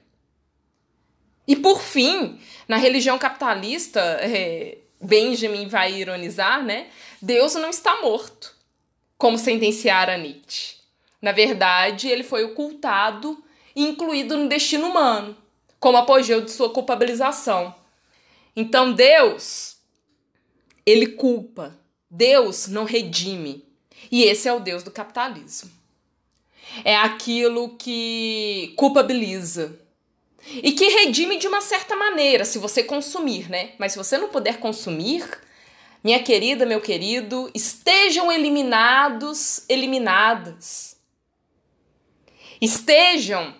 E por fim, na religião capitalista, é, Benjamin vai ironizar, né? Deus não está morto, como sentenciara Nietzsche. Na verdade, ele foi ocultado e incluído no destino humano, como apogeu de sua culpabilização. Então Deus, ele culpa. Deus não redime. E esse é o Deus do capitalismo. É aquilo que culpabiliza. E que redime de uma certa maneira, se você consumir, né? Mas se você não puder consumir, minha querida, meu querido, estejam eliminados, eliminadas. Estejam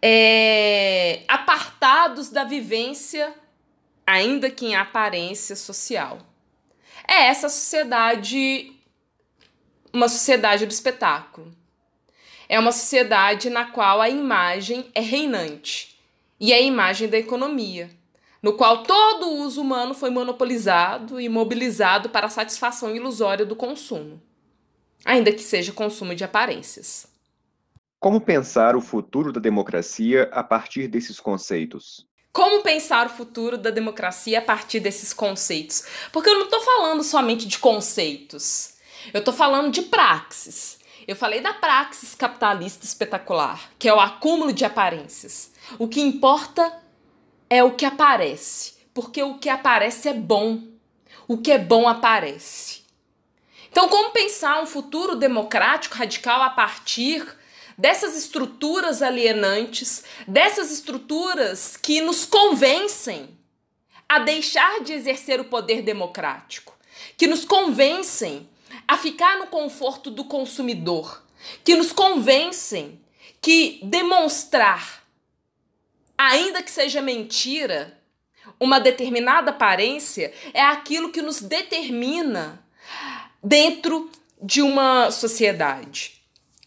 é, apartados da vivência, ainda que em aparência social. É essa sociedade, uma sociedade do espetáculo. É uma sociedade na qual a imagem é reinante e é a imagem da economia, no qual todo o uso humano foi monopolizado e mobilizado para a satisfação ilusória do consumo, ainda que seja consumo de aparências. Como pensar o futuro da democracia a partir desses conceitos? Como pensar o futuro da democracia a partir desses conceitos? Porque eu não estou falando somente de conceitos, eu estou falando de praxis. Eu falei da praxis capitalista espetacular, que é o acúmulo de aparências. O que importa é o que aparece, porque o que aparece é bom. O que é bom aparece. Então, como pensar um futuro democrático radical a partir dessas estruturas alienantes, dessas estruturas que nos convencem a deixar de exercer o poder democrático, que nos convencem a ficar no conforto do consumidor, que nos convencem que demonstrar, ainda que seja mentira, uma determinada aparência é aquilo que nos determina dentro de uma sociedade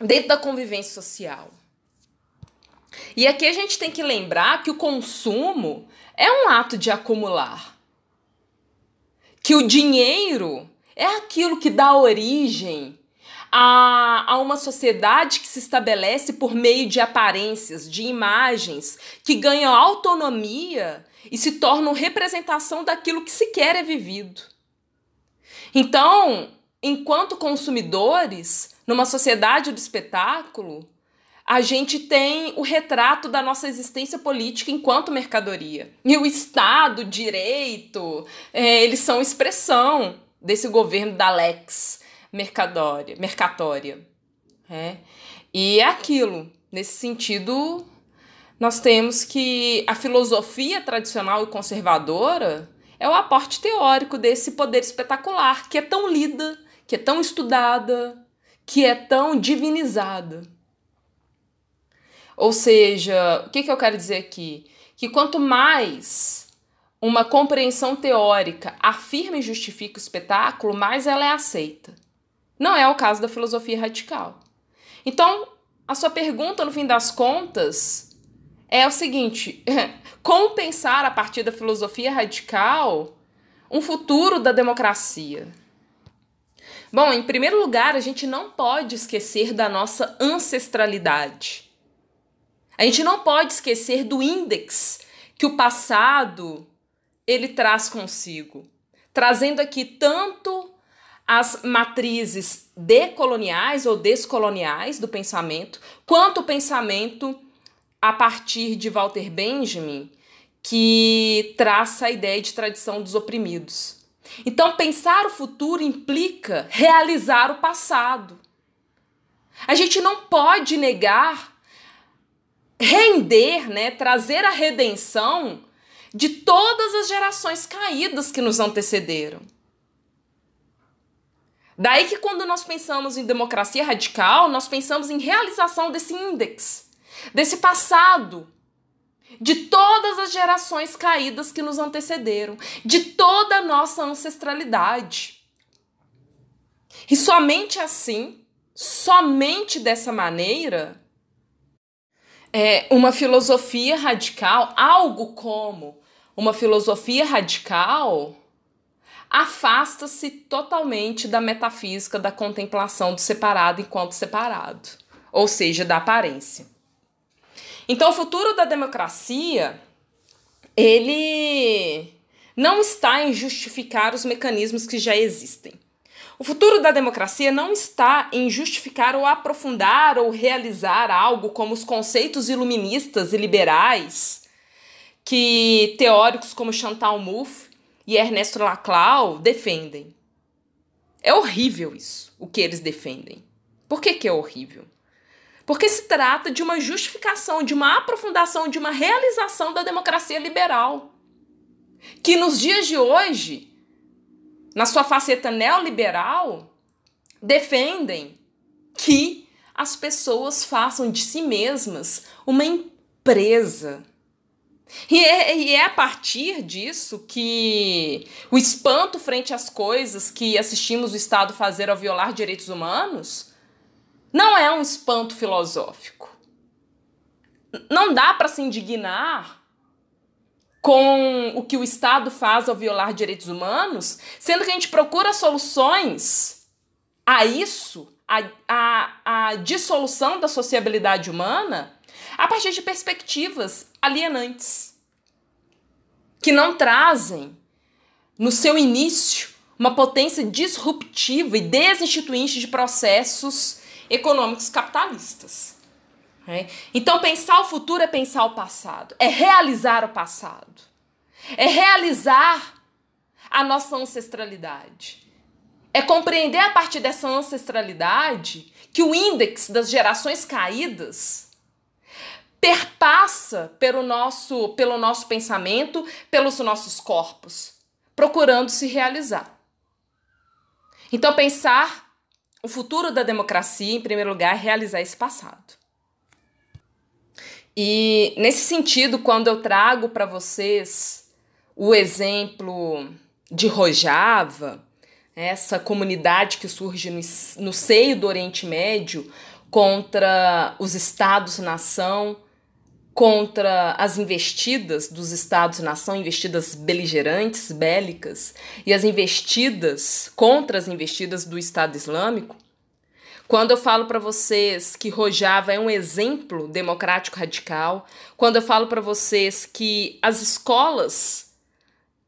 dentro da convivência social. E aqui a gente tem que lembrar que o consumo é um ato de acumular. Que o dinheiro é aquilo que dá origem a, a uma sociedade que se estabelece por meio de aparências, de imagens, que ganham autonomia e se tornam representação daquilo que sequer é vivido. Então, enquanto consumidores, numa sociedade do espetáculo, a gente tem o retrato da nossa existência política enquanto mercadoria. E o Estado, o direito, é, eles são expressão desse governo da Lex mercadória, mercatória. É. E é aquilo. Nesse sentido, nós temos que a filosofia tradicional e conservadora é o aporte teórico desse poder espetacular, que é tão lida, que é tão estudada, que é tão divinizada. Ou seja, o que, que eu quero dizer aqui? Que quanto mais uma compreensão teórica afirma e justifica o espetáculo, mais ela é aceita. Não é o caso da filosofia radical. Então, a sua pergunta, no fim das contas, é o seguinte: como pensar a partir da filosofia radical um futuro da democracia? Bom, em primeiro lugar, a gente não pode esquecer da nossa ancestralidade. A gente não pode esquecer do índex que o passado ele traz consigo, trazendo aqui tanto as matrizes decoloniais ou descoloniais do pensamento, quanto o pensamento a partir de Walter Benjamin, que traça a ideia de tradição dos oprimidos. Então, pensar o futuro implica realizar o passado. A gente não pode negar, render, né, trazer a redenção de todas as gerações caídas que nos antecederam. Daí que quando nós pensamos em democracia radical, nós pensamos em realização desse índex, desse passado de todas as gerações caídas que nos antecederam, de toda a nossa ancestralidade. E somente assim, somente dessa maneira, é uma filosofia radical, algo como uma filosofia radical, afasta-se totalmente da metafísica da contemplação do separado enquanto separado, ou seja, da aparência. Então, o futuro da democracia ele não está em justificar os mecanismos que já existem. O futuro da democracia não está em justificar ou aprofundar ou realizar algo como os conceitos iluministas e liberais que teóricos como Chantal Mouffe e Ernesto Laclau defendem. É horrível isso, o que eles defendem. Por que, que é horrível? Porque se trata de uma justificação, de uma aprofundação, de uma realização da democracia liberal. Que nos dias de hoje, na sua faceta neoliberal, defendem que as pessoas façam de si mesmas uma empresa. E é, e é, a partir disso que o espanto frente às coisas que assistimos o Estado fazer ao violar direitos humanos não é um espanto filosófico. Não dá para se indignar com o que o Estado faz ao violar direitos humanos, sendo que a gente procura soluções a isso, a, a, a dissolução da sociabilidade humana, a partir de perspectivas alienantes, que não trazem no seu início uma potência disruptiva e desinstituinte de processos econômicos capitalistas. Né? Então, pensar o futuro é pensar o passado, é realizar o passado, é realizar a nossa ancestralidade. É compreender a partir dessa ancestralidade que o índice das gerações caídas perpassa pelo nosso, pelo nosso pensamento, pelos nossos corpos, procurando se realizar. Então, pensar o futuro da democracia, em primeiro lugar, é realizar esse passado. E nesse sentido, quando eu trago para vocês o exemplo de Rojava, essa comunidade que surge no, no seio do Oriente Médio contra os estados-nação, contra as investidas dos estados-nação, investidas beligerantes, bélicas, e as investidas contra as investidas do Estado Islâmico, quando eu falo para vocês que Rojava é um exemplo democrático radical, quando eu falo para vocês que as escolas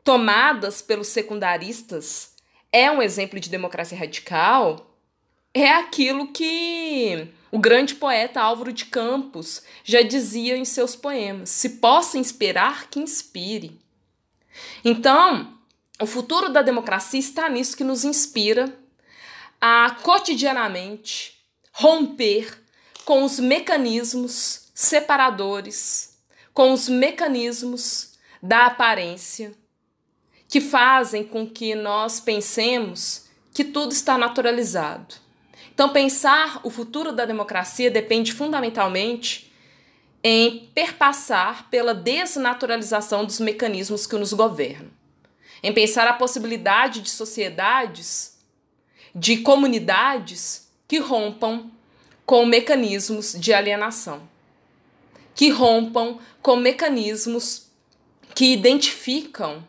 tomadas pelos secundaristas é um exemplo de democracia radical, é aquilo que o grande poeta Álvaro de Campos já dizia em seus poemas: se possa inspirar, que inspire. Então, o futuro da democracia está nisso que nos inspira a cotidianamente romper com os mecanismos separadores, com os mecanismos da aparência, que fazem com que nós pensemos que tudo está naturalizado então, pensar o futuro da democracia depende fundamentalmente em perpassar pela desnaturalização dos mecanismos que nos governam, em pensar a possibilidade de sociedades, de comunidades que rompam com mecanismos de alienação, que rompam com mecanismos que identificam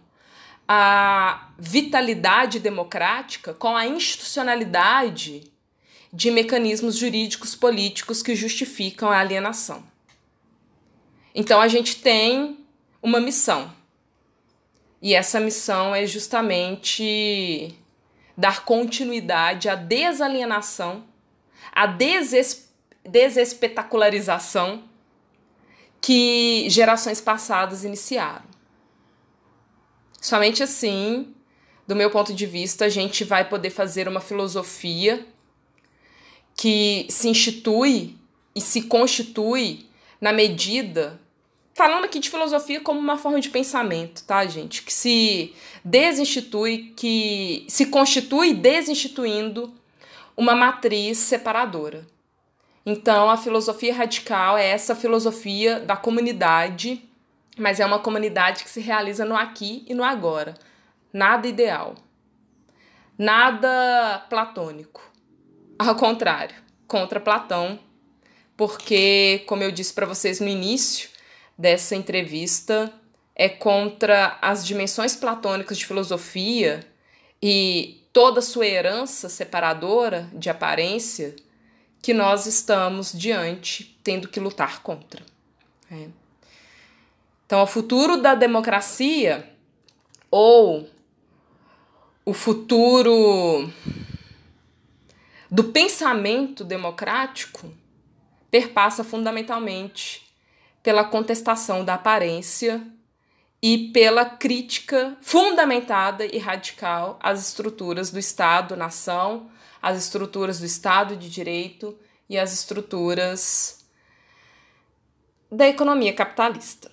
a vitalidade democrática com a institucionalidade de mecanismos jurídicos políticos que justificam a alienação. Então a gente tem uma missão. E essa missão é justamente dar continuidade à desalienação, à deses desespetacularização que gerações passadas iniciaram. Somente assim, do meu ponto de vista, a gente vai poder fazer uma filosofia que se institui e se constitui na medida. Falando aqui de filosofia como uma forma de pensamento, tá, gente? Que se desinstitui, que se constitui desinstituindo uma matriz separadora. Então, a filosofia radical é essa filosofia da comunidade, mas é uma comunidade que se realiza no aqui e no agora. Nada ideal. Nada platônico. Ao contrário, contra Platão, porque, como eu disse para vocês no início dessa entrevista, é contra as dimensões platônicas de filosofia e toda sua herança separadora de aparência que nós estamos diante, tendo que lutar contra. É. Então, o futuro da democracia ou o futuro do pensamento democrático perpassa fundamentalmente pela contestação da aparência e pela crítica fundamentada e radical às estruturas do Estado-nação, às estruturas do Estado de Direito e às estruturas da economia capitalista.